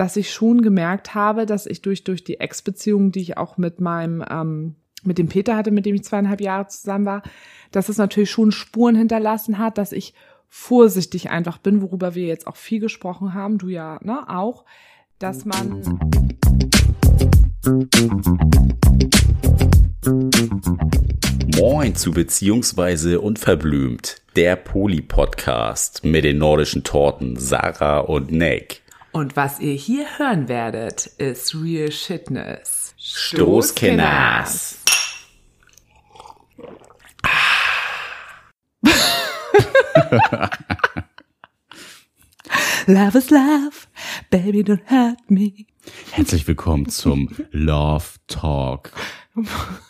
dass ich schon gemerkt habe, dass ich durch, durch die Ex-Beziehung, die ich auch mit meinem, ähm, mit dem Peter hatte, mit dem ich zweieinhalb Jahre zusammen war, dass es natürlich schon Spuren hinterlassen hat, dass ich vorsichtig einfach bin, worüber wir jetzt auch viel gesprochen haben, du ja ne, auch, dass man Moin zu Beziehungsweise Unverblümt, der Poli-Podcast mit den nordischen Torten Sarah und Nick. Und was ihr hier hören werdet, ist Real Shitness. Stoßkenners. Love is love, baby don't hurt me. Herzlich willkommen zum Love Talk,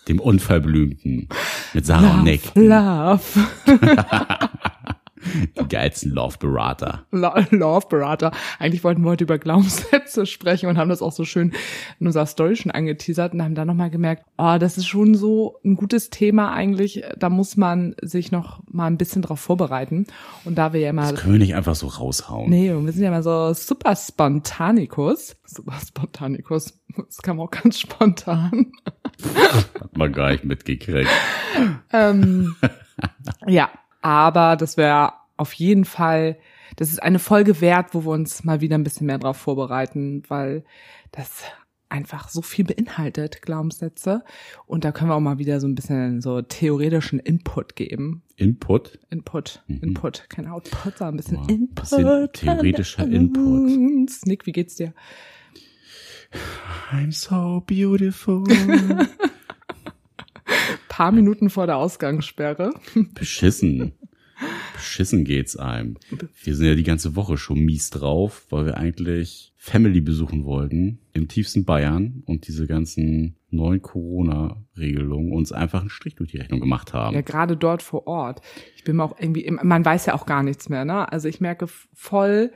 dem Unverblümten mit Sarah und Nick, Love. die geilsten Love-Berater. Lo- Love Berater. Eigentlich wollten wir heute über Glaubenssätze sprechen und haben das auch so schön in unserer Story schon angeteasert und haben dann nochmal gemerkt, oh, das ist schon so ein gutes Thema eigentlich. Da muss man sich noch mal ein bisschen drauf vorbereiten. Und da wir ja immer, Das können wir nicht einfach so raushauen. nee, wir sind ja immer so super Spontanicus. Super Spontanicus. Das kam auch ganz spontan. Hat man gar nicht mitgekriegt. Ähm, ja, aber das wäre auf jeden Fall, das ist eine Folge wert, wo wir uns mal wieder ein bisschen mehr drauf vorbereiten, weil das einfach so viel beinhaltet, Glaubenssätze. Und da können wir auch mal wieder so ein bisschen so theoretischen Input geben. Input? Input, Input, kein Output, sondern ein bisschen Ja, Input. bisschen theoretischer Input. Nick, wie geht's dir? I'm so beautiful. Paar Minuten vor der Ausgangssperre. Beschissen. Beschissen geht's einem. Wir sind ja die ganze Woche schon mies drauf, weil wir eigentlich Family besuchen wollten im tiefsten Bayern und diese ganzen neuen Corona-Regelungen uns einfach einen Strich durch die Rechnung gemacht haben. Ja, gerade dort vor Ort. Ich bin mir auch irgendwie, man weiß ja auch gar nichts mehr, ne? Also ich merke voll,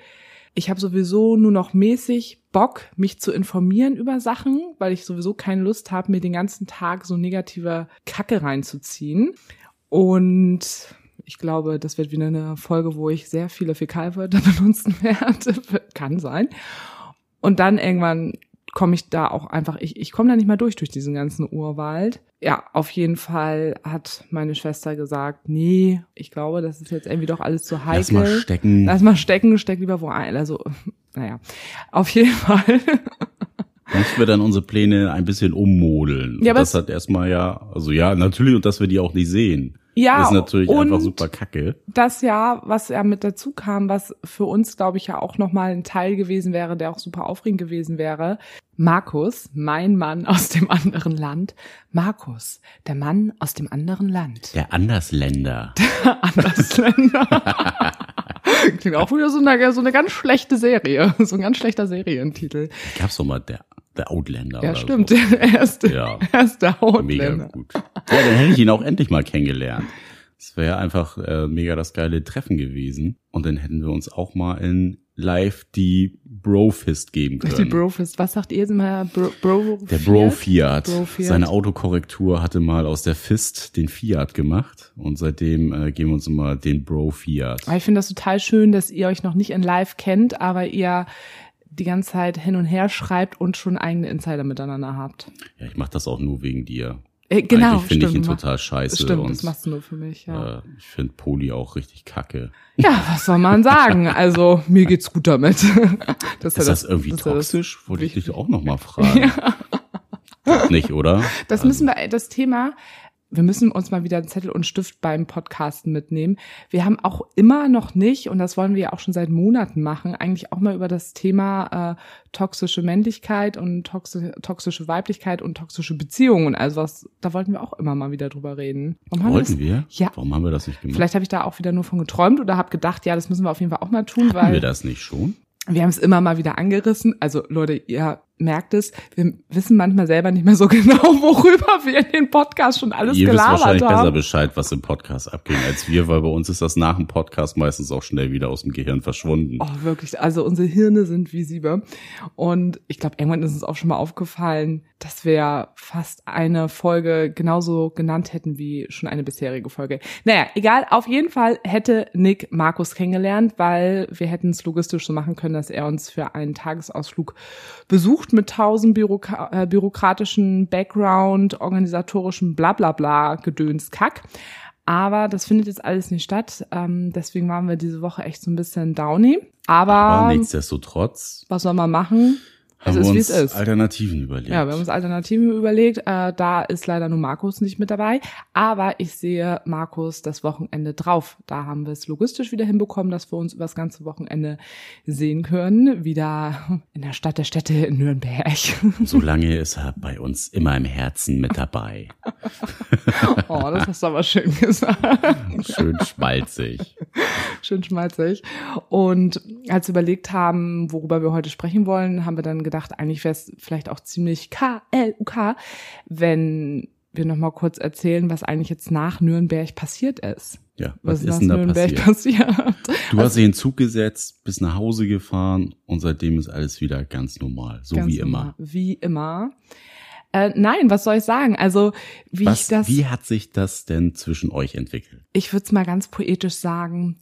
ich habe sowieso nur noch mäßig Bock, mich zu informieren über Sachen, weil ich sowieso keine Lust habe, mir den ganzen Tag so negative Kacke reinzuziehen. Und ich glaube, das wird wieder eine Folge, wo ich sehr viele Fäkalwörter benutzen werde. Kann sein. Und dann irgendwann komme ich da auch einfach, ich, ich komme da nicht mal durch, durch diesen ganzen Urwald. Ja, auf jeden Fall hat meine Schwester gesagt, nee, ich glaube, das ist jetzt irgendwie doch alles zu heikel. Lass mal stecken. Lass mal stecken, steck lieber wo ein. Also, naja, auf jeden Fall. Müssen wir dann unsere Pläne ein bisschen ummodeln. Ja, Und das hat erstmal ja, also ja, natürlich, und dass wir die auch nicht sehen. Ja, Das ist natürlich einfach super kacke. das Jahr, was ja mit dazu kam, was für uns, glaube ich, ja auch nochmal ein Teil gewesen wäre, der auch super aufregend gewesen wäre. Markus, mein Mann aus dem anderen Land. Markus, der Mann aus dem anderen Land. Der Andersländer. Andersländer. Klingt auch wieder so eine, so eine ganz schlechte Serie. So ein ganz schlechter Serientitel. Gab's doch mal der, der Outlander. Ja, stimmt. So. Er ist, Ja. er ist der Mega gut. Ja, dann hätte ich ihn auch endlich mal kennengelernt. Das wäre einfach äh, mega das geile Treffen gewesen. Und dann hätten wir uns auch mal in live die Brofist geben können. Die Brofist. Was sagt ihr immer? Bro, Bro der Bro Fiat. Bro Fiat. Seine Autokorrektur hatte mal aus der Fist den Fiat gemacht. Und seitdem äh, geben wir uns immer den Bro Fiat. Aber ich finde das total schön, dass ihr euch noch nicht in Live kennt, aber ihr die ganze Zeit hin und her schreibt und schon eigene Insider miteinander habt. Ja, ich mache das auch nur wegen dir. Äh, genau, Eigentlich finde ich ihn total scheiße. Stimmt, und, das machst du nur für mich, ja. äh, ich finde Poli auch richtig kacke. Ja, was soll man sagen? Also, mir geht's gut damit. Das Ist das, irgendwie das ja das- toxisch? Wollte ich dich auch noch mal fragen. Nicht, oder? Das müssen wir, das Thema, wir müssen uns mal wieder einen Zettel und Stift beim Podcasten mitnehmen. Wir haben auch immer noch nicht, und das wollen wir ja auch schon seit Monaten machen, eigentlich auch mal über das Thema äh, toxische Männlichkeit und toxi toxische Weiblichkeit und toxische Beziehungen. Also was, da wollten wir auch immer mal wieder drüber reden. Warum wir Wollten das? wir? Ja. Warum haben wir das nicht gemacht? Vielleicht habe ich da auch wieder nur von geträumt oder habe gedacht, ja, das müssen wir auf jeden Fall auch mal tun, Hatten weil wir das nicht schon? wir haben es immer mal wieder angerissen. Also Leute, ihr merkt es, wir wissen manchmal selber nicht mehr so genau, worüber wir in den Podcast schon alles Ihr wisst gelabert wahrscheinlich haben. besser Bescheid, was im Podcast abging, als wir, weil bei uns ist das nach dem Podcast meistens auch schnell wieder aus dem Gehirn verschwunden. Oh, wirklich. Also unsere Hirne sind wie Siebe. Und ich glaube, irgendwann ist uns auch schon mal aufgefallen, dass wir fast eine Folge genauso genannt hätten wie schon eine bisherige Folge. Naja, egal. Auf jeden Fall hätte Nick Markus kennengelernt, weil wir hätten es logistisch so machen können, dass er uns für einen Tagesausflug besucht mit tausend Büroka äh, bürokratischen Background, organisatorischen Blablabla Gedöns Kack. Aber das findet jetzt alles nicht statt. Ähm, deswegen waren wir diese Woche echt so ein bisschen downy. Aber, Aber nichtsdestotrotz was soll man machen? Es haben ist, wir wie uns es ist. Alternativen überlegt. Ja, wir haben uns Alternativen überlegt. Äh, da ist leider nur Markus nicht mit dabei. Aber ich sehe Markus das Wochenende drauf. Da haben wir es logistisch wieder hinbekommen, dass wir uns über das ganze Wochenende sehen können. Wieder in der Stadt der Städte in Nürnberg. Solange ist er bei uns immer im Herzen mit dabei. oh, das hast du aber schön gesagt. Schön schmalzig. Schön schmalzig. Und als wir überlegt haben, worüber wir heute sprechen wollen, haben wir dann gedacht, eigentlich wäre es vielleicht auch ziemlich K-L-U-K, wenn wir noch mal kurz erzählen, was eigentlich jetzt nach Nürnberg passiert ist. Ja, was, Was, ist denn da Nürnberg passiert? passiert? Du hast dich in den Zug gesetzt, bist nach Hause gefahren und seitdem ist alles wieder ganz normal, so Ganz wie immer. normal. Wie immer. Äh, nein, was soll ich sagen? Also, wie Was, ich das, wie hat sich das denn zwischen euch entwickelt? ich würde es mal ganz poetisch sagen,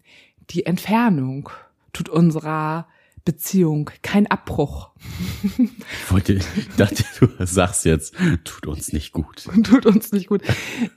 die Entfernung tut unserer Beziehung kein Abbruch. Ich wollte, ich dachte, du sagst jetzt, tut uns nicht gut. tut uns nicht gut.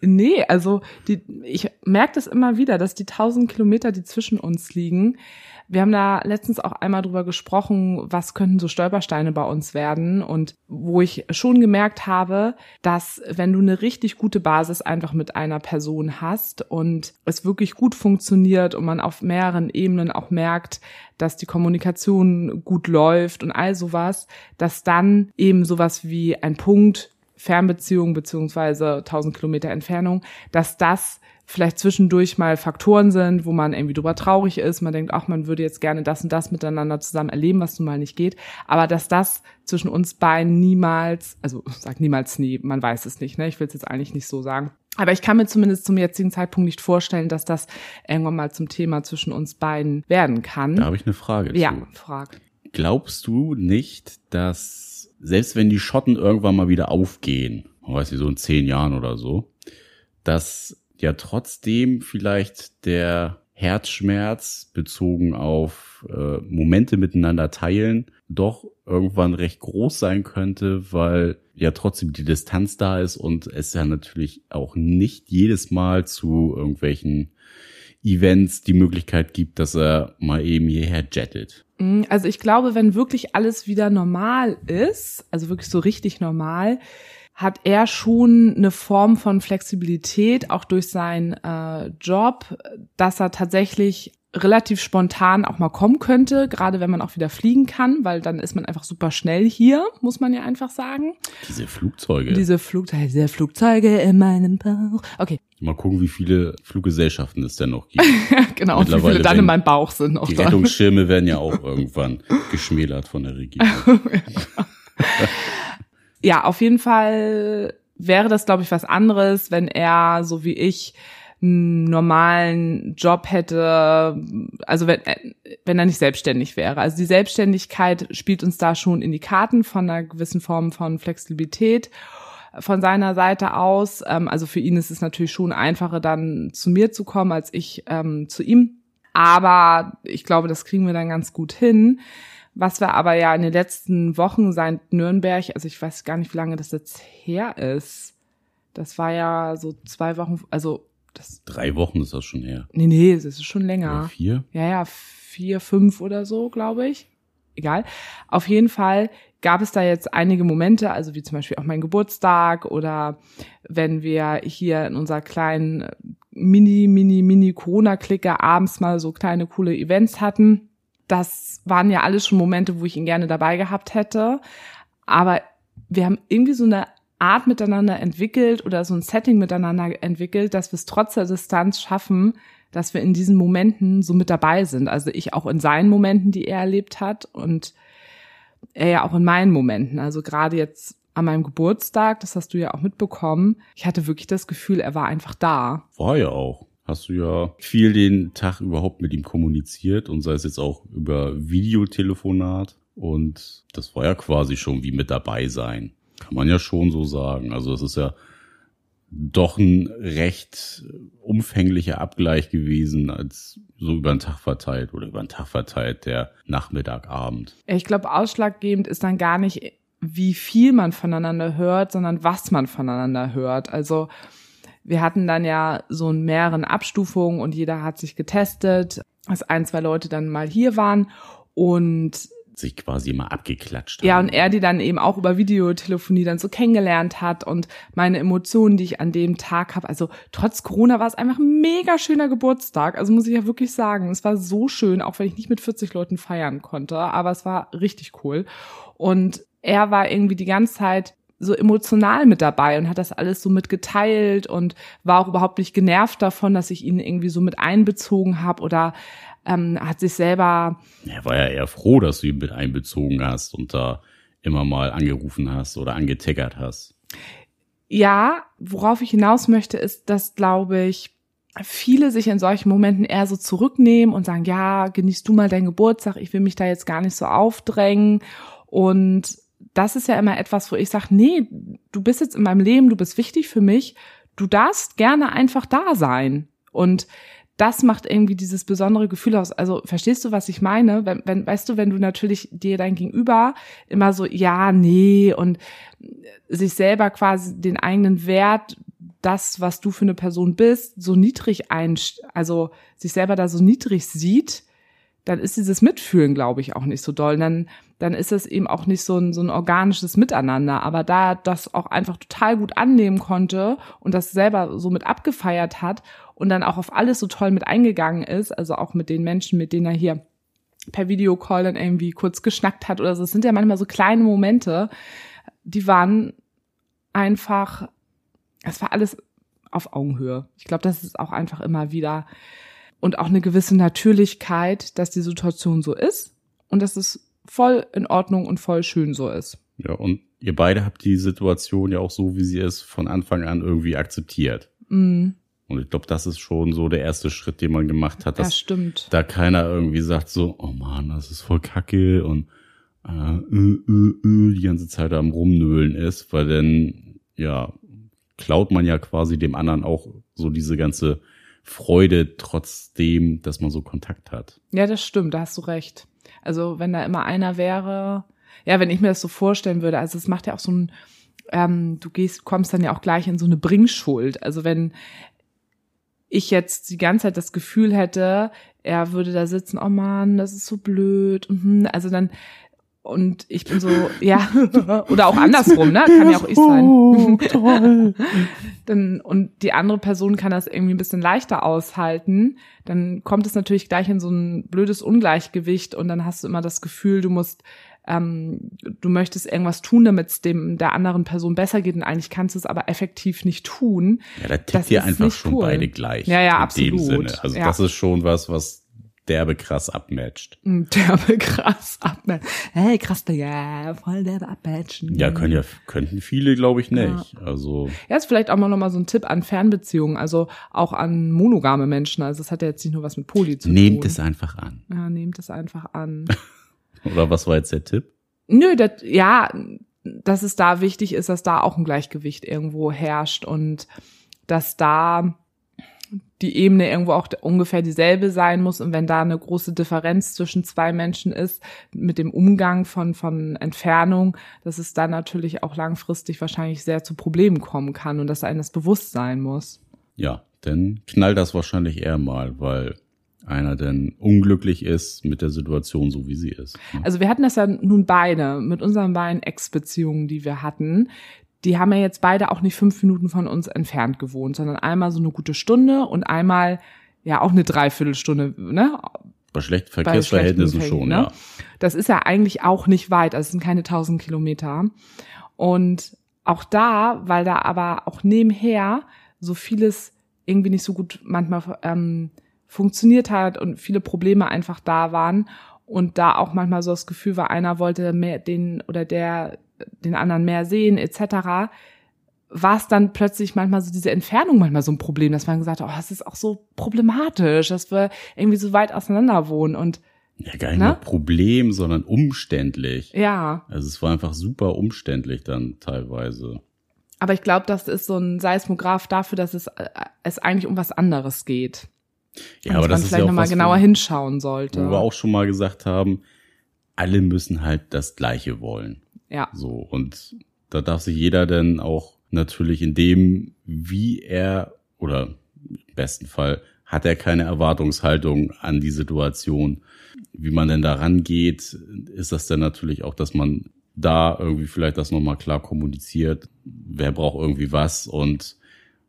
Nee, also die, ich merke das immer wieder, dass die tausend Kilometer, die zwischen uns liegen, wir haben da letztens auch einmal drüber gesprochen, was könnten so Stolpersteine bei uns werden. Und wo ich schon gemerkt habe, dass wenn du eine richtig gute Basis einfach mit einer Person hast und es wirklich gut funktioniert und man auf mehreren Ebenen auch merkt, dass die Kommunikation gut läuft und all sowas, dass dann eben sowas wie ein Punkt Fernbeziehung beziehungsweise 1000 Kilometer Entfernung, dass das vielleicht zwischendurch mal Faktoren sind, wo man irgendwie drüber traurig ist, man denkt, ach, man würde jetzt gerne das und das miteinander zusammen erleben, was nun mal nicht geht, aber dass das zwischen uns beiden niemals, also sag niemals nie, man weiß es nicht, ne? Ich will es jetzt eigentlich nicht so sagen. Aber ich kann mir zumindest zum jetzigen Zeitpunkt nicht vorstellen, dass das irgendwann mal zum Thema zwischen uns beiden werden kann. Da habe ich eine Frage ja, zu. frag. Glaubst du nicht, dass selbst wenn die Schotten irgendwann mal wieder aufgehen, man weiß nicht, so in zehn Jahren oder so, dass ja trotzdem vielleicht der Herzschmerz bezogen auf äh, Momente miteinander teilen doch irgendwann recht groß sein könnte, weil ja trotzdem die Distanz da ist und es ja natürlich auch nicht jedes Mal zu irgendwelchen Events die Möglichkeit gibt, dass er mal eben hierher jettet. Mm, Also ich glaube, wenn wirklich alles wieder normal ist, also wirklich so richtig normal, hat er schon eine Form von Flexibilität, auch durch seinen äh, Job, dass er tatsächlich relativ spontan auch mal kommen könnte, gerade wenn man auch wieder fliegen kann, weil dann ist man einfach super schnell hier, muss man ja einfach sagen. Diese Flugzeuge. Diese Flugzeuge, diese Flugzeuge in meinem Bauch. Okay, Mal gucken, wie viele Fluggesellschaften es denn noch gibt. genau, und wie viele dann in meinem Bauch sind noch Die da. Rettungsschirme werden ja auch irgendwann geschmälert von der Regierung. ja, auf jeden Fall wäre das, glaube ich, was anderes, wenn er, so wie ich, einen normalen Job hätte, also wenn, wenn er nicht selbstständig wäre. Also die Selbstständigkeit spielt uns da schon in die Karten von einer gewissen Form von Flexibilität von seiner Seite aus. Ähm, also für ihn ist es natürlich schon einfacher, dann zu mir zu kommen, als ich ähm, zu ihm. Aber ich glaube, das kriegen wir dann ganz gut hin. Was wir aber ja in den letzten Wochen seit Nürnberg, also ich weiß gar nicht, wie lange das jetzt her ist. Das war ja so zwei Wochen, also das, Drei Wochen ist das schon her. nee, nee, das ist schon Oder länger. vier? Ja, ja, vier, fünf oder so, glaube ich. Egal. Auf jeden Fall gab es da jetzt einige Momente, also wie zum Beispiel auch mein Geburtstag oder wenn wir hier in unserer kleinen Mini, Mini, Mini Corona-Clique abends mal so kleine coole Events hatten. Das waren ja alles schon Momente, wo ich ihn gerne dabei gehabt hätte. Aber wir haben irgendwie so eine Art miteinander entwickelt oder so ein Setting miteinander entwickelt, dass wir es trotz der Distanz schaffen, dass wir in diesen Momenten so mit dabei sind. Also ich auch in seinen Momenten, die er erlebt hat. Und er ja auch in meinen Momenten, also gerade jetzt an meinem Geburtstag, das hast du ja auch mitbekommen, ich hatte wirklich das Gefühl, er war einfach da. War ja auch. Hast du ja viel den Tag überhaupt mit ihm kommuniziert und sei es jetzt auch über Videotelefonat. Und das war ja quasi schon wie mit dabei sein. Kann man ja schon so sagen. Also es ist ja doch ein recht umfänglicher Abgleich gewesen, als so über den Tag verteilt oder über den Tag verteilt der Nachmittag, Abend. Ich glaube, ausschlaggebend ist dann gar nicht, wie viel man voneinander hört, sondern was man voneinander hört. Also wir hatten dann ja so in mehreren Abstufungen und jeder hat sich getestet, dass ein, zwei Leute dann mal hier waren und sich quasi immer abgeklatscht haben. Ja, und er die dann eben auch über Videotelefonie dann so kennengelernt hat und meine Emotionen, die ich an dem Tag habe. Also trotz Corona war es einfach ein mega schöner Geburtstag. Also muss ich ja wirklich sagen, es war so schön, auch wenn ich nicht mit 40 Leuten feiern konnte, aber es war richtig cool. Und er war irgendwie die ganze Zeit so emotional mit dabei und hat das alles so mitgeteilt und war auch überhaupt nicht genervt davon, dass ich ihn irgendwie so mit einbezogen habe oder ähm, hat sich selber. Er war ja eher froh, dass du ihn mit einbezogen hast und da immer mal angerufen hast oder angetickert hast. Ja, worauf ich hinaus möchte, ist, dass, glaube ich, viele sich in solchen Momenten eher so zurücknehmen und sagen, ja, genießt du mal deinen Geburtstag, ich will mich da jetzt gar nicht so aufdrängen. Und das ist ja immer etwas, wo ich sage, nee, du bist jetzt in meinem Leben, du bist wichtig für mich, du darfst gerne einfach da sein. Und das macht irgendwie dieses besondere Gefühl aus. Also verstehst du, was ich meine? Wenn, wenn, weißt du, wenn du natürlich dir dein Gegenüber immer so, ja, nee, und sich selber quasi den eigenen Wert, das, was du für eine Person bist, so niedrig ein, also sich selber da so niedrig sieht, dann ist dieses Mitfühlen, glaube ich, auch nicht so doll. Dann, dann ist es eben auch nicht so ein, so ein organisches Miteinander. Aber da er das auch einfach total gut annehmen konnte und das selber so mit abgefeiert hat und dann auch auf alles so toll mit eingegangen ist, also auch mit den Menschen, mit denen er hier per Videocall dann irgendwie kurz geschnackt hat oder so. Es sind ja manchmal so kleine Momente, die waren einfach, es war alles auf Augenhöhe. Ich glaube, das ist auch einfach immer wieder und auch eine gewisse Natürlichkeit, dass die Situation so ist und dass es voll in Ordnung und voll schön so ist. Ja, und ihr beide habt die Situation ja auch so, wie sie ist, von Anfang an irgendwie akzeptiert. Mm. Und ich glaube, das ist schon so der erste Schritt, den man gemacht hat, dass das stimmt. da keiner irgendwie sagt so, oh man, das ist voll kacke und äh, äh, äh, äh, die ganze Zeit am rumnöhlen ist, weil dann, ja, klaut man ja quasi dem anderen auch so diese ganze Freude trotzdem, dass man so Kontakt hat. Ja, das stimmt, da hast du recht. Also wenn da immer einer wäre, ja, wenn ich mir das so vorstellen würde, also es macht ja auch so ein, ähm, du gehst, kommst dann ja auch gleich in so eine Bringschuld. Also wenn ich jetzt die ganze Zeit das Gefühl hätte, er würde da sitzen, oh man, das ist so blöd. Mhm, also dann und ich bin so, ja, oder auch andersrum, ne? Kann ja auch ich sein. Oh, toll. dann, und die andere Person kann das irgendwie ein bisschen leichter aushalten. Dann kommt es natürlich gleich in so ein blödes Ungleichgewicht und dann hast du immer das Gefühl, du musst, ähm, du möchtest irgendwas tun, damit es dem der anderen Person besser geht und eigentlich kannst du es aber effektiv nicht tun. Ja, da tippt ihr einfach schon cool. beide gleich. Ja, ja, absolut. Also ja. das ist schon was, was derbe krass abmatcht. Mm, derbe krass abmatcht. Hey, krass, ja, voll derbe abmatchen. Ja, können ja, könnten viele, glaube ich, nicht. Ja. Also. Ja, ist vielleicht auch mal nochmal so ein Tipp an Fernbeziehungen, also auch an monogame Menschen. Also es hat ja jetzt nicht nur was mit Poly zu nehmt tun. Nehmt es einfach an. Ja, nehmt es einfach an. Oder was war jetzt der Tipp? Nö, das, ja, dass es da wichtig ist, dass da auch ein Gleichgewicht irgendwo herrscht und dass da die Ebene irgendwo auch ungefähr dieselbe sein muss. Und wenn da eine große Differenz zwischen zwei Menschen ist, mit dem Umgang von, von Entfernung, dass es dann natürlich auch langfristig wahrscheinlich sehr zu Problemen kommen kann und dass einem das bewusst sein muss. Ja, dann knallt das wahrscheinlich eher mal, weil einer denn unglücklich ist mit der Situation so wie sie ist. Ne? Also wir hatten das ja nun beide mit unseren beiden Ex-Beziehungen, die wir hatten die haben ja jetzt beide auch nicht fünf Minuten von uns entfernt gewohnt, sondern einmal so eine gute Stunde und einmal ja auch eine Dreiviertelstunde, ne? Bei schlechten Verkehrsverhältnissen Bei schon, ne? ja. Das ist ja eigentlich auch nicht weit, also es sind keine tausend Kilometer. Und auch da, weil da aber auch nebenher so vieles irgendwie nicht so gut manchmal ähm, funktioniert hat und viele Probleme einfach da waren und da auch manchmal so das Gefühl war, einer wollte mehr den oder der den anderen mehr sehen etc., war es dann plötzlich manchmal so diese Entfernung manchmal so ein Problem, dass man gesagt hat, oh, das ist auch so problematisch, dass wir irgendwie so weit auseinander wohnen und ja, gar nicht ne? nur Problem, sondern umständlich. Ja. Also es war einfach super umständlich dann teilweise. Aber ich glaube, das ist so ein Seismograph dafür, dass es, äh, es eigentlich um was anderes geht. Ja, und aber das man ist vielleicht ja nochmal genauer hinschauen sollte. Wo wir auch schon mal gesagt haben, alle müssen halt das Gleiche wollen. Ja. So, und da darf sich jeder dann auch natürlich in dem, wie er, oder im besten Fall, hat er keine Erwartungshaltung an die Situation. Wie man denn da rangeht, ist das dann natürlich auch, dass man da irgendwie vielleicht das nochmal klar kommuniziert. Wer braucht irgendwie was und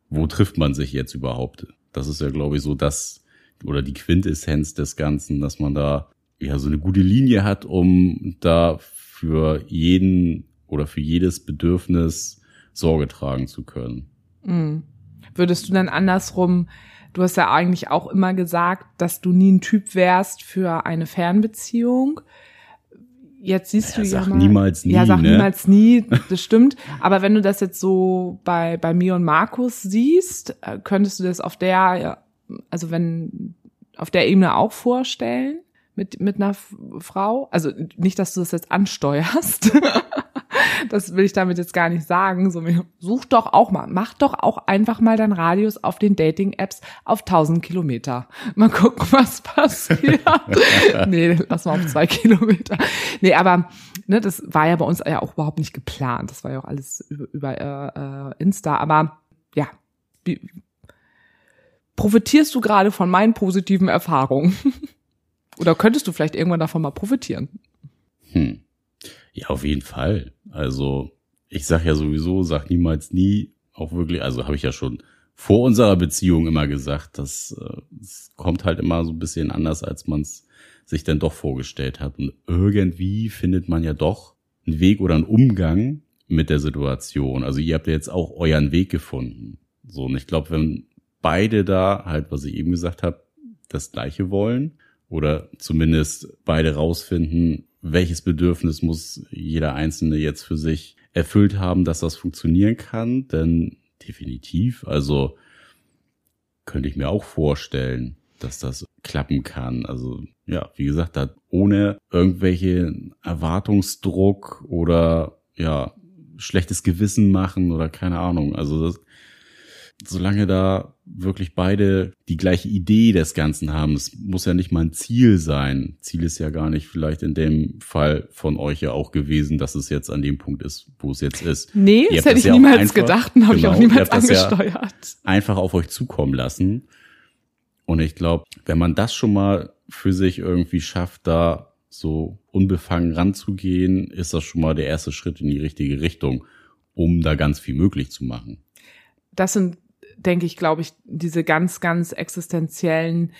wo trifft man sich jetzt überhaupt? Das ist ja, glaube ich, so das oder die Quintessenz des Ganzen, dass man da ja so eine gute Linie hat, um da für jeden oder für jedes Bedürfnis Sorge tragen zu können. Mhm. Würdest du dann andersrum, du hast ja eigentlich auch immer gesagt, dass du nie ein Typ wärst für eine Fernbeziehung. Jetzt siehst Ja, du ja sag mal, niemals nie, Ja, sag ne? niemals nie, das stimmt. Aber wenn du das jetzt so bei, bei mir und Markus siehst, äh, könntest du das auf der, also wenn, auf der Ebene auch vorstellen? Mit, mit einer Frau? Also nicht, dass du das jetzt ansteuerst. das will ich damit jetzt gar nicht sagen. So, such doch auch mal, mach doch auch einfach mal deinen Radius auf den Dating-Apps auf 1000 Kilometer. Mal gucken, was passiert. nee, lass mal auf zwei Kilometer. Nee, aber ne, das war ja bei uns ja auch überhaupt nicht geplant. Das war ja auch alles über, über äh, äh, Insta. Aber ja, wie, profitierst du gerade von meinen positiven Erfahrungen? Oder könntest du vielleicht irgendwann davon mal profitieren? Hm. Ja, auf jeden Fall. Also ich sag ja sowieso, sag niemals nie, auch wirklich, also habe ich ja schon vor unserer Beziehung immer gesagt, dass äh, es kommt halt immer so ein bisschen anders, als man es sich dann doch vorgestellt hat. Und irgendwie findet man ja doch einen Weg oder einen Umgang mit der Situation. Also ihr habt ja jetzt auch euren Weg gefunden. So, und ich glaube, wenn beide da halt, was ich eben gesagt habe, das Gleiche wollen oder zumindest beide rausfinden, welches Bedürfnis muss jeder Einzelne jetzt für sich erfüllt haben, dass das funktionieren kann, denn definitiv, also könnte ich mir auch vorstellen, dass das klappen kann. Also ja, wie gesagt, da ohne irgendwelche Erwartungsdruck oder ja, schlechtes Gewissen machen oder keine Ahnung. Also das, solange da wirklich beide die gleiche Idee des Ganzen haben, es muss ja nicht mal ein Ziel sein. Ziel ist ja gar nicht vielleicht in dem Fall von euch ja auch gewesen, dass es jetzt an dem Punkt ist, wo es jetzt ist. Nee, das hätte ich ja niemals einfach- gedacht und habe ich auch genau, niemals das ja angesteuert. einfach auf euch zukommen lassen. Und ich glaube, wenn man das schon mal für sich irgendwie schafft, da so unbefangen ranzugehen, ist das schon mal der erste Schritt in die richtige Richtung, um da ganz viel möglich zu machen. das sind, denke ich, glaube ich, diese ganz, ganz existenziellen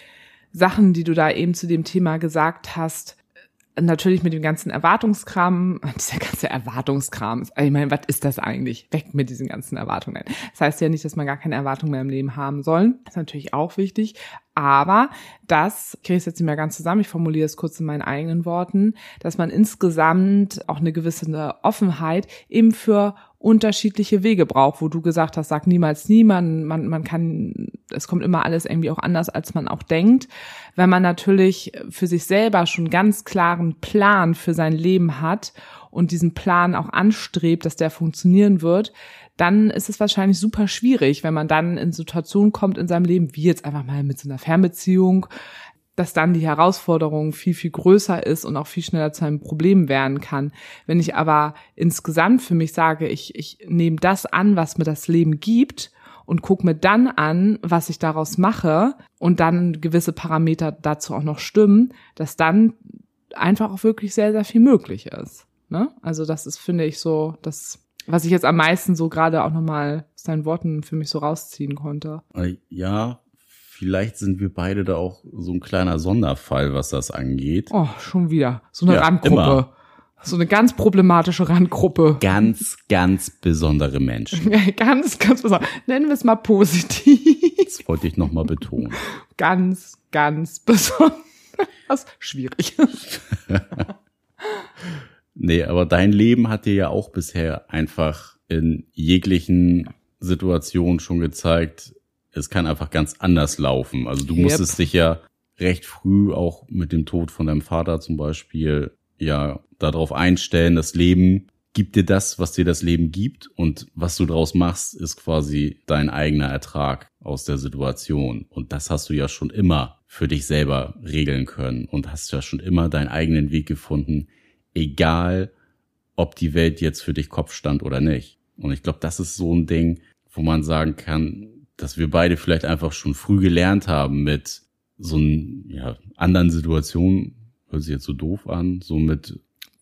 Sachen, die du da eben zu dem Thema gesagt hast. Natürlich mit dem ganzen Erwartungskram, dieser ganze Erwartungskram, ich meine, was ist das eigentlich? Weg mit diesen ganzen Erwartungen. Das heißt ja nicht, dass man gar keine Erwartungen mehr im Leben haben soll. Das ist natürlich auch wichtig. Aber das, ich kriege es jetzt nicht mehr ganz zusammen, ich formuliere es kurz in meinen eigenen Worten, dass man insgesamt auch eine gewisse Offenheit eben für unterschiedliche Wege braucht, wo du gesagt hast, sag niemals nie, man, man, man kann, es kommt immer alles irgendwie auch anders, als man auch denkt. Wenn man natürlich für sich selber schon ganz klaren Plan für sein Leben hat und diesen Plan auch anstrebt, dass der funktionieren wird, dann ist es wahrscheinlich super schwierig, wenn man dann in Situationen kommt in seinem Leben, wie jetzt einfach mal mit so einer Fernbeziehung, dass dann die Herausforderung viel, viel größer ist und auch viel schneller zu einem Problem werden kann. Wenn ich aber insgesamt für mich sage, ich, ich nehme das an, was mir das Leben gibt und gucke mir dann an, was ich daraus mache und dann gewisse Parameter dazu auch noch stimmen, dass dann einfach auch wirklich sehr, sehr viel möglich ist. Ne? Also das ist, finde ich, so, das, was ich jetzt am meisten so gerade auch nochmal aus deinen Worten für mich so rausziehen konnte. Äh, Ja, vielleicht sind wir beide da auch so ein kleiner Sonderfall, was das angeht. Oh, schon wieder. So eine Ja, Randgruppe. immer. So eine ganz problematische Randgruppe. Ganz, ganz besondere Menschen. ganz, ganz besonders. Nennen wir es mal positiv. Das wollte ich nochmal betonen. ganz, ganz besonders. Schwierig. Nee, aber dein Leben hat dir ja auch bisher einfach in jeglichen Situationen schon gezeigt, es kann einfach ganz anders laufen. Also du Yep. musstest dich ja recht früh auch mit dem Tod von deinem Vater zum Beispiel ja darauf einstellen, das Leben gibt dir das, was dir das Leben gibt und was du draus machst, ist quasi dein eigener Ertrag aus der Situation. Und das hast du ja schon immer für dich selber regeln können und hast ja schon immer deinen eigenen Weg gefunden, egal ob die Welt jetzt für dich Kopf stand oder nicht. Und ich glaube, das ist so ein Ding, wo man sagen kann, dass wir beide vielleicht einfach schon früh gelernt haben mit so einen, ja, anderen Situationen, hört sich jetzt so doof an, so mit,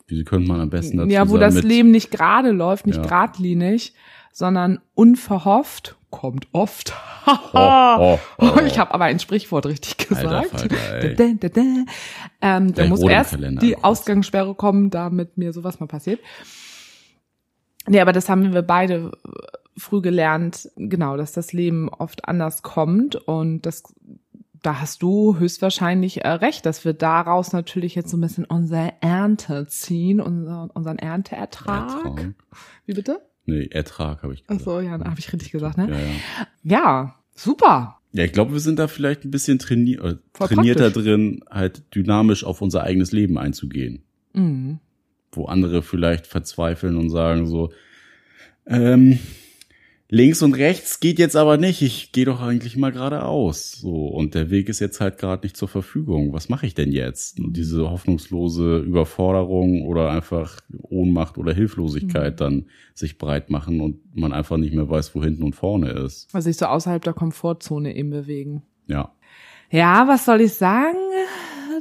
wie könnte man am besten dazu ja, wo das mit, Leben nicht gerade läuft, nicht Ja. geradlinig, sondern unverhofft, kommt oft. oh, oh, oh, Ich habe aber ein Sprichwort richtig gesagt. Falter. Da, da, da. Ähm, da muss erst die. Ausgangssperre kommen, damit mir sowas mal passiert. Nee, aber das haben wir beide früh gelernt, genau, dass das Leben oft anders kommt und das da hast du höchstwahrscheinlich äh, recht, dass wir daraus natürlich jetzt so ein bisschen unsere Ernte ziehen, unser, unseren Ernteertrag. Ertrag. Wie bitte? Nee, Ertrag habe ich Ach gesagt. so, ja, habe ich richtig gesagt, ne? Ja, ja. Ja, super. ja, ich glaube, wir sind da vielleicht ein bisschen traini äh, trainierter praktisch. drin, halt dynamisch auf unser eigenes Leben einzugehen. Mhm. wo andere vielleicht verzweifeln und sagen so, ähm, links und rechts geht jetzt aber nicht, ich gehe doch eigentlich mal geradeaus. So, und der Weg ist jetzt halt gerade nicht zur Verfügung. Was mache ich denn jetzt? Und diese hoffnungslose Überforderung oder einfach Ohnmacht oder Hilflosigkeit dann sich breit machen und man einfach nicht mehr weiß, wo hinten und vorne ist. Also sich so außerhalb der Komfortzone eben bewegen. Ja. Ja, was soll ich sagen?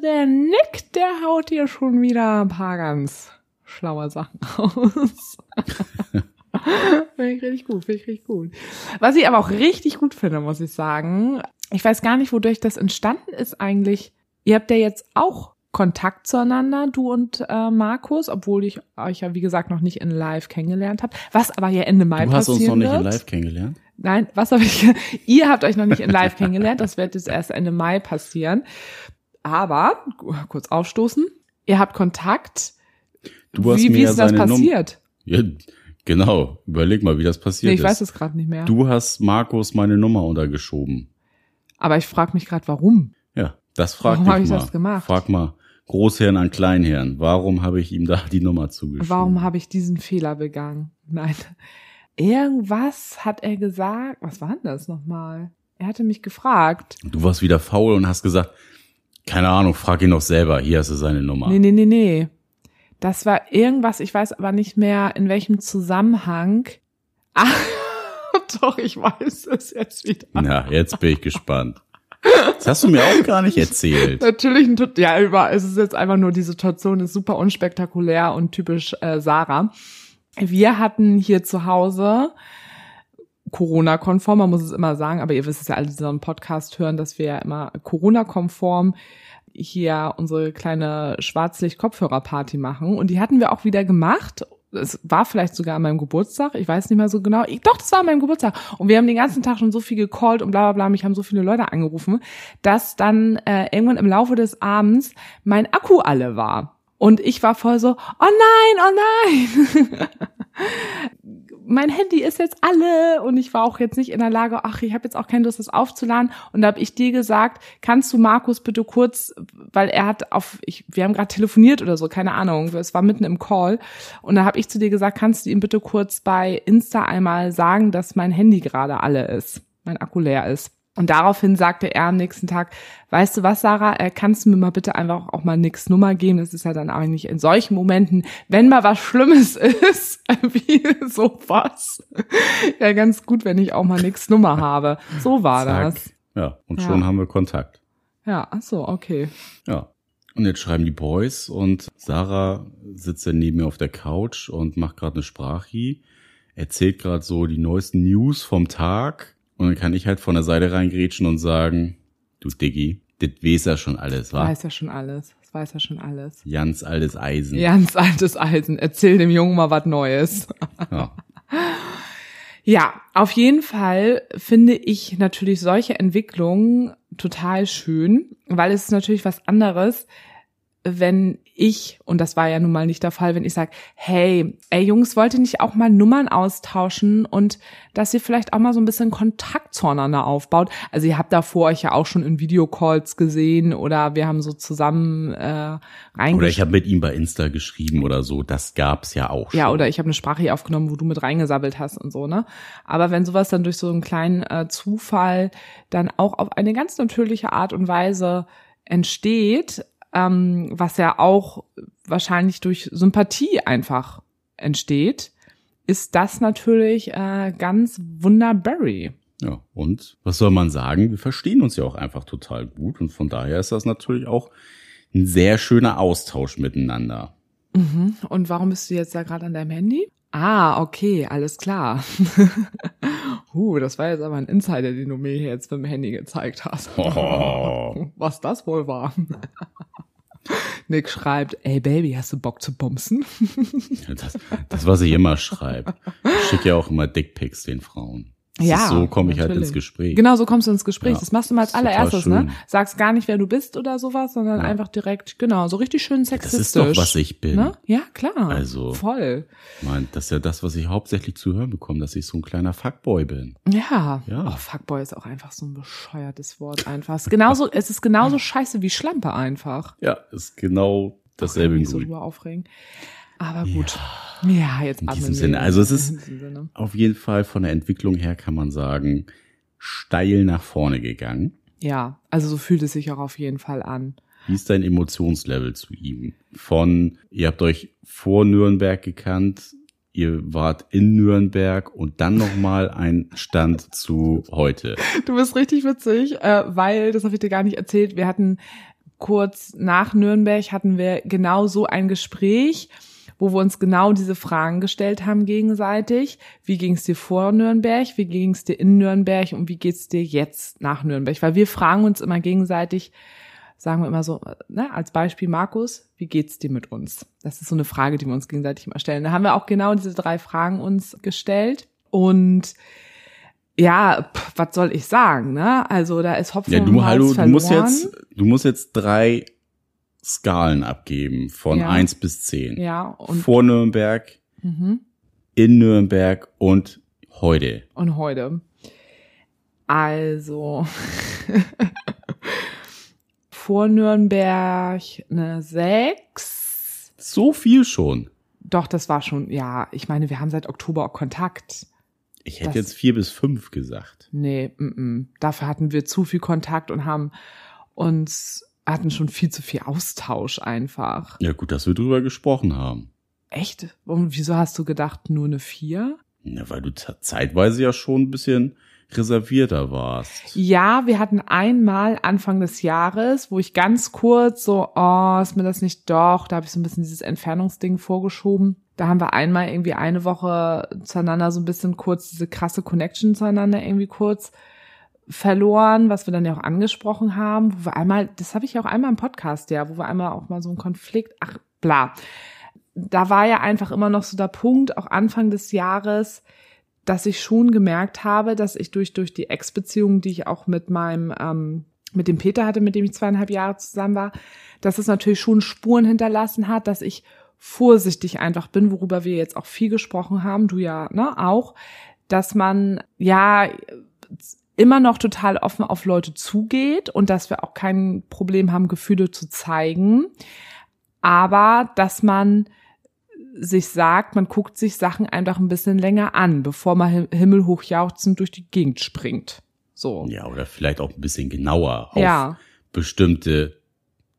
Der Nick, der haut hier schon wieder ein paar ganz schlaue Sachen raus. finde ich richtig gut, finde ich richtig gut. Was ich aber auch richtig gut finde, muss ich sagen, ich weiß gar nicht, wodurch das entstanden ist eigentlich. Ihr habt ja jetzt auch Kontakt zueinander, du und äh, Markus, obwohl ich euch ja, wie gesagt, noch nicht in live kennengelernt habe. Was aber ja Ende Mai Du hast uns noch nicht wird. in live kennengelernt? Nein, was habe ich? Ihr habt euch noch nicht in Live kennengelernt. Das wird jetzt erst Ende Mai passieren. Aber kurz aufstoßen. Ihr habt Kontakt. Du hast wie mir wie ist das seine Num- passiert? Ja, genau. Überleg mal, wie das passiert Nee, ich ist. weiß es gerade nicht mehr. Du hast Markus meine Nummer untergeschoben. Aber ich frage mich gerade, warum? Ja, das frag Warum dich hab ich mal. das gemacht? Frag mal Großherrn an Kleinherrn. Warum habe ich ihm da die Nummer zugeschoben? Warum habe ich diesen Fehler begangen? Nein. Irgendwas hat er gesagt. Was war denn das nochmal? Er hatte mich gefragt. Du warst wieder faul und hast gesagt, keine Ahnung, frag ihn doch selber. Hier hast du seine Nummer. Nee, nee, nee, nee. Das war irgendwas, ich weiß aber nicht mehr, in welchem Zusammenhang. Ah, doch, ich weiß es jetzt wieder. Na, jetzt bin ich gespannt. Das hast du mir auch gar nicht erzählt. Natürlich, ja, über, es ist jetzt einfach nur, die Situation ist super unspektakulär und typisch äh, Sarah. Wir hatten hier zu Hause Corona-konform, man muss es immer sagen, aber ihr wisst es ja alle, die so einen Podcast hören, dass wir ja immer Corona-konform hier unsere kleine Schwarzlicht-Kopfhörer-Party machen. Und die hatten wir auch wieder gemacht. Es war vielleicht sogar an meinem Geburtstag, ich weiß nicht mehr so genau. Ich, doch, das war an meinem Geburtstag. Und wir haben den ganzen Tag schon so viel gecallt und bla bla bla. Mich haben so viele Leute angerufen, dass dann äh, irgendwann im Laufe des Abends mein Akku alle war. Und ich war voll so, oh nein, oh nein. mein Handy ist jetzt alle und ich war auch jetzt nicht in der Lage, ach, ich habe jetzt auch keine Lust, das aufzuladen. Und da habe ich dir gesagt, kannst du Markus bitte kurz, weil er hat auf, ich, wir haben gerade telefoniert oder so, keine Ahnung, es war mitten im Call. Und da habe ich zu dir gesagt, kannst du ihm bitte kurz bei Insta einmal sagen, dass mein Handy gerade alle ist, mein Akku leer ist. Und daraufhin sagte er am nächsten Tag, weißt du was, Sarah, äh, kannst du mir mal bitte einfach auch mal nix Nummer geben? Das ist ja dann eigentlich in solchen Momenten, wenn mal was Schlimmes ist, wie sowas, ja ganz gut, wenn ich auch mal nix Nummer habe. So war Zack. das. Ja, und Ja. schon haben wir Kontakt. Ja, ach so, okay. Ja. Und jetzt schreiben die Boys und Sarah sitzt dann neben mir auf der Couch und macht gerade eine Sprachi, erzählt gerade so die neuesten News vom Tag und dann kann ich halt von der Seite reingrätschen und sagen, du Diggi, das weiß ja schon alles, wa? Weiß ja schon alles. Das weiß ja schon alles. Ganz altes Eisen. Ganz altes Eisen. Erzähl dem Jungen mal was Neues. Ja. Ja, auf jeden Fall finde ich natürlich solche Entwicklungen total schön, weil es ist natürlich was anderes, wenn ich, und das war ja nun mal nicht der Fall, wenn ich sage, hey, ey Jungs, wollt ihr nicht auch mal Nummern austauschen und dass ihr vielleicht auch mal so ein bisschen Kontakt zueinander aufbaut. Also ihr habt davor euch ja auch schon in Videocalls gesehen oder wir haben so zusammen äh, reingeschrieben. Oder ich habe mit ihm bei Insta geschrieben oder so, das gab's ja auch schon. Ja, oder ich habe eine Sprache hier aufgenommen, wo du mit reingesabbelt hast und so, ne? Aber wenn sowas dann durch so einen kleinen äh, Zufall dann auch auf eine ganz natürliche Art und Weise entsteht, ähm, was ja auch wahrscheinlich durch Sympathie einfach entsteht, ist das natürlich äh, ganz wunderberry. Ja, und was soll man sagen? Wir verstehen uns ja auch einfach total gut und von daher ist das natürlich auch ein sehr schöner Austausch miteinander. Mhm. Und warum bist du jetzt da gerade an deinem Handy? Ah, okay, alles klar. uh, das war jetzt aber ein Insider, den du mir jetzt mit dem Handy gezeigt hast. Oh. Was das wohl war. Nick schreibt, ey Baby, hast du Bock zu bumsen? Das, das was ich immer schreibe. Ich schicke ja auch immer Dickpics den Frauen. Das Ja, so komme ich halt natürlich. ins Gespräch. Genau, so kommst du ins Gespräch. Ja, das machst du mal als das allererstes, ne? Sagst gar nicht, wer du bist oder sowas, sondern Ja. einfach direkt, genau, so richtig schön Das sexistisch. ist doch, was ich bin. Ne? Ja, klar. Also. Voll. Ich meine, das ist ja das, was ich hauptsächlich zu hören bekomme, dass ich so ein kleiner Fuckboy bin. Ja. Ja. Oh, Fuckboy ist auch einfach so ein bescheuertes Wort einfach. Es ist genauso, es ist genauso scheiße wie Schlampe einfach. Ja, ist genau dasselbe in Nicht so drüber aufregen. Aber gut. Ja, jetzt In atmen diesem Sinne. Also es ist-. Auf jeden Fall von der Entwicklung her kann man sagen, steil nach vorne gegangen. Ja, also so fühlt es sich auch auf jeden Fall an. Wie ist dein Emotionslevel zu ihm? Von, ihr habt euch vor Nürnberg gekannt, ihr wart in Nürnberg und dann nochmal ein Stand zu heute. Du bist richtig witzig, äh, weil, das habe ich dir gar nicht erzählt, wir hatten kurz nach Nürnberg hatten wir genau so ein Gespräch, wo wir uns genau diese Fragen gestellt haben gegenseitig. Wie ging es dir vor Nürnberg? Wie ging es dir in Nürnberg? Und wie geht's dir jetzt nach Nürnberg? Weil wir fragen uns immer gegenseitig, sagen wir immer so, ne, als Beispiel Markus, wie geht's dir mit uns? Das ist so eine Frage, die wir uns gegenseitig immer stellen. Da haben wir auch genau diese drei Fragen uns gestellt und ja, pff, was soll ich sagen, ne? Also da ist Hopfen Ja, und du, Malz hallo, du verloren. musst jetzt, du musst jetzt drei Skalen abgeben von Ja. eins bis zehn. ja und Vor Nürnberg, mhm. in Nürnberg und heute. und heute. Also vor Nürnberg eine sechs. So viel schon. Doch, das war schon, ja, ich meine, wir haben seit Oktober auch Kontakt. Ich hätte Das- jetzt vier bis fünf gesagt. Nee, mm -mm. dafür hatten wir zu viel Kontakt und haben uns, hatten schon viel zu viel Austausch einfach. Ja, gut, dass wir drüber gesprochen haben. Echt? Und wieso hast du gedacht, nur eine vier? Ja, weil du zeitweise ja schon ein bisschen reservierter warst. Ja, wir hatten einmal Anfang des Jahres, wo ich ganz kurz so, oh, ist mir das nicht doch, da habe ich so ein bisschen dieses Entfernungsding vorgeschoben. Da haben wir einmal irgendwie eine Woche zueinander so ein bisschen kurz diese krasse Connection zueinander irgendwie kurz verloren, was wir dann ja auch angesprochen haben, wo wir einmal, das habe ich ja auch einmal im Podcast, ja, wo wir einmal auch mal so einen Konflikt, ach, bla. Da war ja einfach immer noch so der Punkt, auch Anfang des Jahres, dass ich schon gemerkt habe, dass ich durch, durch die Ex-Beziehung, die ich auch mit meinem, ähm, mit dem Peter hatte, mit dem ich zweieinhalb Jahre zusammen war, dass es natürlich schon Spuren hinterlassen hat, dass ich vorsichtig einfach bin, worüber wir jetzt auch viel gesprochen haben, du ja, ne, auch, dass man, ja, immer noch total offen auf Leute zugeht und dass wir auch kein Problem haben, Gefühle zu zeigen, aber dass man sich sagt, man guckt sich Sachen einfach ein bisschen länger an, bevor man him- himmelhoch jauchzend durch die Gegend springt. So. Ja, oder vielleicht auch ein bisschen genauer auf Ja. bestimmte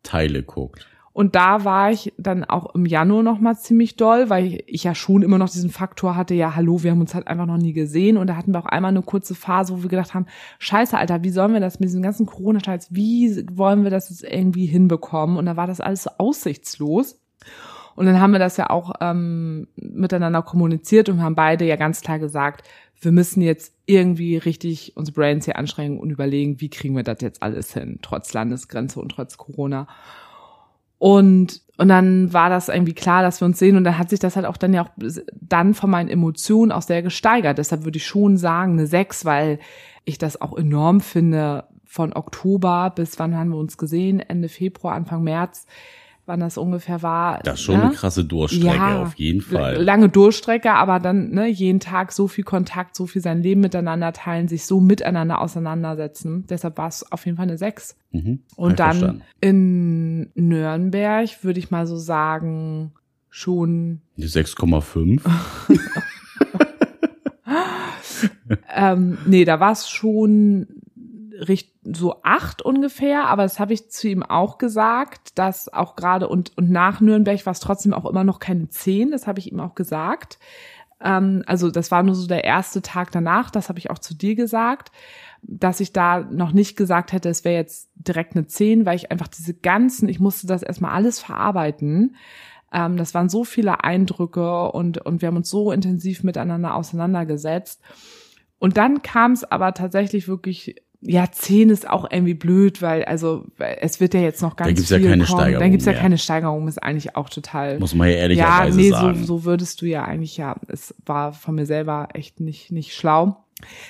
Teile guckt. Und da war ich dann auch im Januar noch mal ziemlich doll, weil ich ja schon immer noch diesen Faktor hatte, ja, hallo, wir haben uns halt einfach noch nie gesehen. Und da hatten wir auch einmal eine kurze Phase, wo wir gedacht haben, scheiße, Alter, wie sollen wir das mit diesem ganzen Corona-Scheiß, wie wollen wir das jetzt irgendwie hinbekommen? Und da war das alles so aussichtslos. Und dann haben wir das ja auch ähm, miteinander kommuniziert und haben beide ja ganz klar gesagt, wir müssen jetzt irgendwie richtig unsere Brains hier anstrengen und überlegen, wie kriegen wir das jetzt alles hin, trotz Landesgrenze und trotz Corona. Und und dann war das irgendwie klar, dass wir uns sehen und dann hat sich das halt auch dann ja auch dann von meinen Emotionen auch sehr gesteigert. Deshalb würde ich schon sagen eine sechs, weil ich das auch enorm finde, von Oktober bis wann haben wir uns gesehen? Ende Februar, Anfang März wann das ungefähr war. Das ist schon ne? eine krasse Durchstrecke, Ja, auf jeden Fall. Lange Durchstrecke, aber dann ne, jeden Tag so viel Kontakt, so viel sein Leben miteinander teilen, sich so miteinander auseinandersetzen. Deshalb war es auf jeden Fall eine Sechs. Mhm. Und dann verstanden. in Nürnberg würde ich mal so sagen, schon, Die 6,5. ähm, nee, da war es schon so acht ungefähr, aber das habe ich zu ihm auch gesagt, dass auch gerade und, und nach Nürnberg war es trotzdem auch immer noch keine zehn, das habe ich ihm auch gesagt. Ähm, also das war nur so der erste Tag danach, das habe ich auch zu dir gesagt, dass ich da noch nicht gesagt hätte, es wäre jetzt direkt eine zehn, weil ich einfach diese ganzen, ich musste das erstmal alles verarbeiten. Ähm, das waren so viele Eindrücke und, und wir haben uns so intensiv miteinander auseinandergesetzt. Und dann kam es aber tatsächlich wirklich, ja, zehn ist auch irgendwie blöd, weil also es wird ja jetzt noch ganz gibt's ja viel keine kommen. Steigerung Dann gibt's ja mehr. keine Steigerung, ist eigentlich auch total. Muss man ja ja, ehrlicherweise nee, so, sagen. so würdest du ja eigentlich ja. Es war von mir selber echt nicht nicht schlau.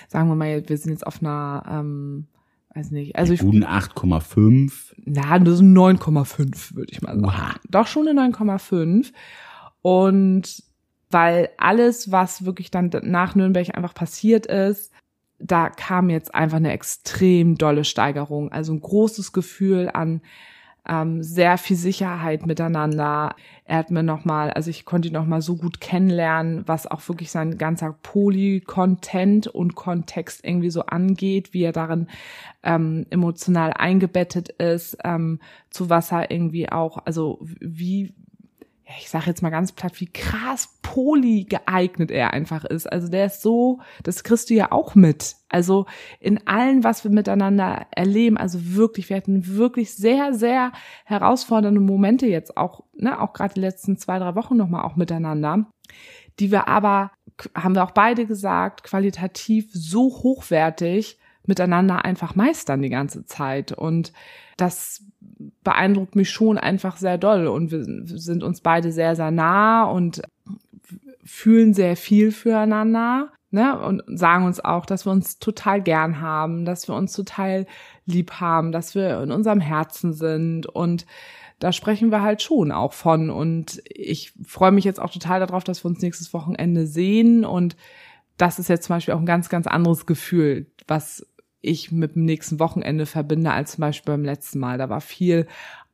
Sagen wir mal, wir sind jetzt auf einer, ähm, weiß nicht, also ich Guten 8,5. na, nur so 9,5 würde ich mal sagen. Oha. Doch schon eine 9,5. Und weil alles, was wirklich dann nach Nürnberg einfach passiert ist, da kam jetzt einfach eine extrem dolle Steigerung. Also ein großes Gefühl an ähm, sehr viel Sicherheit miteinander. Er hat mir nochmal, also ich konnte ihn nochmal so gut kennenlernen, was auch wirklich sein ganzer Poly-Content und Kontext irgendwie so angeht, wie er darin ähm, emotional eingebettet ist, ähm, zu was er irgendwie auch, also wie, ja, ich sage jetzt mal ganz platt, wie krass poly geeignet er einfach ist. Also der ist so, das kriegst du ja auch mit. Also in allem, was wir miteinander erleben, also wirklich, wir hatten wirklich sehr, sehr herausfordernde Momente jetzt auch, ne, auch gerade die letzten zwei, drei Wochen nochmal auch miteinander, die wir aber, haben wir auch beide gesagt, qualitativ so hochwertig miteinander einfach meistern die ganze Zeit. Und das beeindruckt mich schon einfach sehr doll. Und wir sind uns beide sehr, sehr nah und fühlen sehr viel füreinander. Ne, und sagen uns auch, dass wir uns total gern haben, dass wir uns total lieb haben, dass wir in unserem Herzen sind und da sprechen wir halt schon auch von und ich freue mich jetzt auch total darauf, dass wir uns nächstes Wochenende sehen und das ist jetzt zum Beispiel auch ein ganz, ganz anderes Gefühl, was ich mit dem nächsten Wochenende verbinde als zum Beispiel beim letzten Mal. Da war viel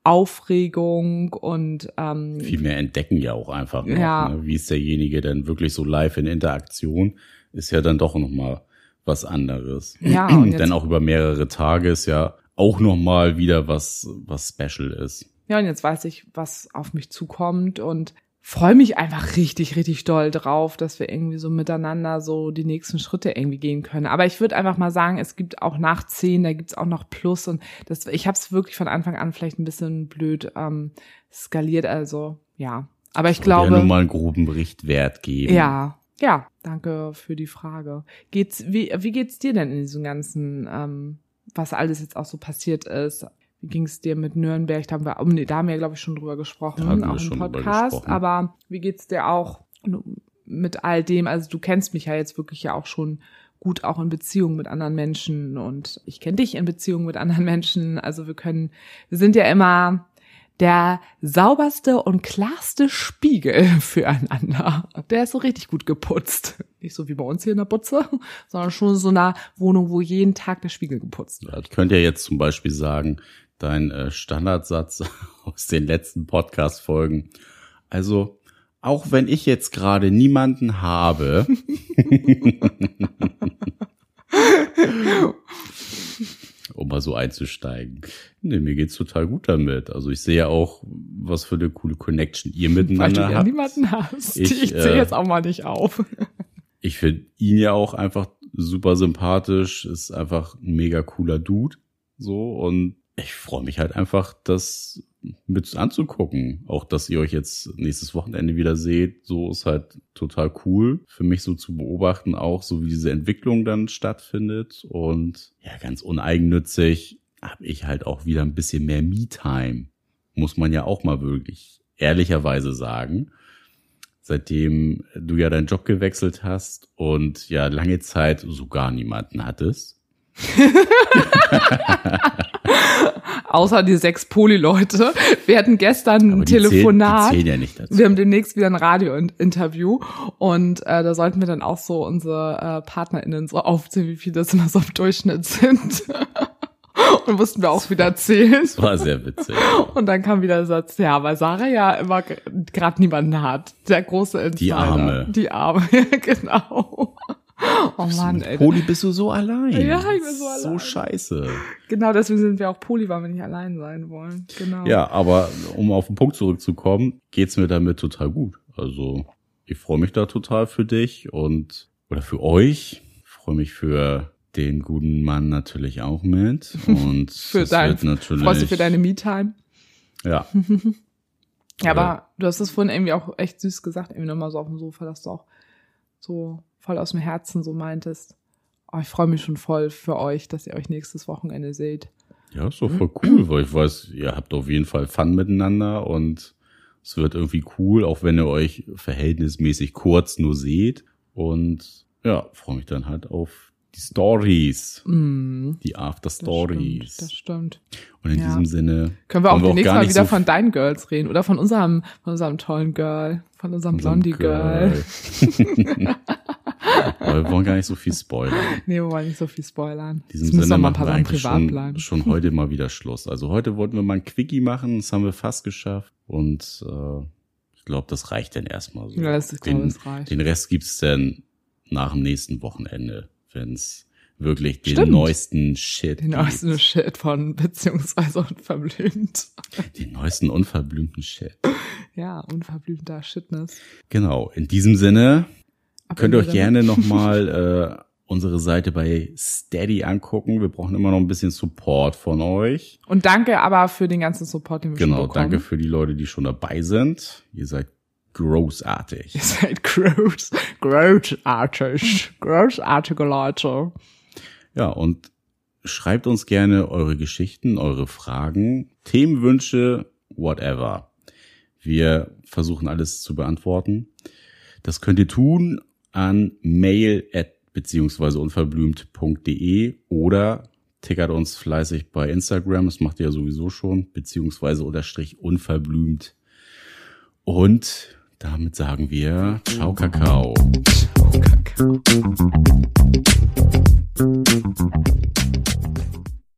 Aufregung und ähm, Viel mehr entdecken ja auch einfach. Noch, Ja. ne? Wie ist derjenige denn wirklich so live in Interaktion? Ist ja dann doch nochmal was anderes. Ja, und dann auch über mehrere Tage ist ja auch nochmal wieder was, was special ist. Ja, und jetzt weiß ich, was auf mich zukommt und freue mich einfach richtig, richtig doll drauf, dass wir irgendwie so miteinander so die nächsten Schritte irgendwie gehen können. Aber ich würde einfach mal sagen, es gibt auch nach zehn, da gibt's auch noch Plus und das, ich habe es wirklich von Anfang an vielleicht ein bisschen blöd ähm, skaliert, also ja. Aber ich Und glaube, ja nur mal einen groben Bericht wert geben. ja, ja, danke für die Frage. Geht's, wie, wie geht's dir denn in diesem ganzen, ähm, was alles jetzt auch so passiert ist? Wie ging's dir mit Nürnberg? Da haben wir, nee, da haben wir, glaube ich, schon drüber gesprochen, Da haben auch im Podcast. gesprochen. Aber wie geht's dir auch mit all dem? Also du kennst mich ja jetzt wirklich ja auch schon gut auch in Beziehung mit anderen Menschen und ich kenne dich in Beziehung mit anderen Menschen. Also wir können, wir sind ja immer der sauberste und klarste Spiegel füreinander. Der ist so richtig gut geputzt. Nicht so wie bei uns hier in der Butze, sondern schon so einer Wohnung, wo jeden Tag der Spiegel geputzt wird. Ich könnte ja jetzt zum Beispiel sagen, dein äh, Standardsatz aus den letzten Podcast-Folgen. Also, auch wenn ich jetzt gerade niemanden habe, um mal so einzusteigen. Nee, mir geht's total gut damit. Also ich sehe ja auch, was für eine coole Connection ihr Weil du miteinander ja habt. niemanden hast. Ich, Ich, zähle äh, jetzt auch mal nicht auf. Ich finde ihn ja auch einfach super sympathisch, ist einfach ein mega cooler Dude. So, und ich freue mich halt einfach, das mit anzugucken. Auch, dass ihr euch jetzt nächstes Wochenende wieder seht, so ist halt total cool für mich so zu beobachten, auch so wie diese Entwicklung dann stattfindet. Und ja, ganz uneigennützig habe ich halt auch wieder ein bisschen mehr Me-Time. Muss man ja auch mal wirklich ehrlicherweise sagen, seitdem du ja deinen Job gewechselt hast und ja lange Zeit sogar niemanden hattest. Außer die sechs Poli-Leute. Wir hatten gestern ein Telefonat. Zählen, zählen ja nicht dazu. Wir haben demnächst wieder ein Radio-Interview und äh, da sollten wir dann auch so unsere äh, PartnerInnen so aufzählen, wie viele das immer so im Durchschnitt sind. und mussten wir auch wieder zählen. Das war sehr witzig. Und dann kam wieder der Satz, ja, weil Sarah ja immer gerade niemanden hat. Der große Insider. Die Arme. Die Arme, genau. Oh Mann, ey. Poli bist du so allein. Ja, ich bin so allein. So scheiße. Genau, deswegen sind wir auch Poli, weil wir nicht allein sein wollen. Genau. Ja, aber um auf den Punkt zurückzukommen, geht's mir damit total gut. Also, ich freue mich da total für dich und oder für euch. Ich freue mich für den guten Mann natürlich auch mit. Und für das dein, wird natürlich. freust du für deine Me-Time? Ja. Ja, aber du hast es vorhin irgendwie auch echt süß gesagt, irgendwie nochmal so auf dem Sofa, dass du auch so voll aus dem Herzen so meintest. Oh, ich freue mich schon voll für euch, dass ihr euch nächstes Wochenende seht. Ja, ist doch voll cool, weil ich weiß, ihr habt auf jeden Fall Fun miteinander und es wird irgendwie cool, auch wenn ihr euch verhältnismäßig kurz nur seht. Und ja, freue mich dann halt auf die Stories, Mm, die After das Stories. Stimmt, das stimmt. Und in Ja. diesem Sinne Können wir auch demnächst mal wieder so von deinen Girls reden oder von unserem, von unserem tollen Girl, von unserem unserem Blondie Girl. Aber wir wollen gar nicht so viel spoilern. Nee, wir wollen nicht so viel spoilern. In diesem Es müssen Sinne noch mal ein machen paar wir Sachen eigentlich privat schon, bleiben. schon heute mal wieder Schluss. Also heute wollten wir mal ein Quickie machen, das haben wir fast geschafft. Und äh, ich glaube, das reicht dann erstmal so. Ja, das- ich glaube, den, das reicht. den Rest gibt's dann nach dem nächsten Wochenende, wenn's wirklich den Stimmt. neuesten Shit Den gibt. neuesten Shit von beziehungsweise unverblümt. Den neuesten unverblümten Shit. Ja, unverblümter Shitness. Genau, in diesem Sinne Ab könnt ihr euch gerne nochmal äh, unsere Seite bei Steady angucken. Wir brauchen immer noch ein bisschen Support von euch. Und danke aber für den ganzen Support, den wir Genau, schon bekommen. danke für die Leute, die schon dabei sind. Ihr seid großartig. Ihr seid groß, großartig, großartige Leute. Ja, und schreibt uns gerne eure Geschichten, eure Fragen, Themenwünsche, whatever. Wir versuchen alles zu beantworten. Das könnt ihr tun an mail at beziehungsweise unverblümt.de oder tickert uns fleißig bei Instagram, das macht ihr ja sowieso schon, beziehungsweise unterstrich unverblümt. Und damit sagen wir Ciao Kakao. Kacke.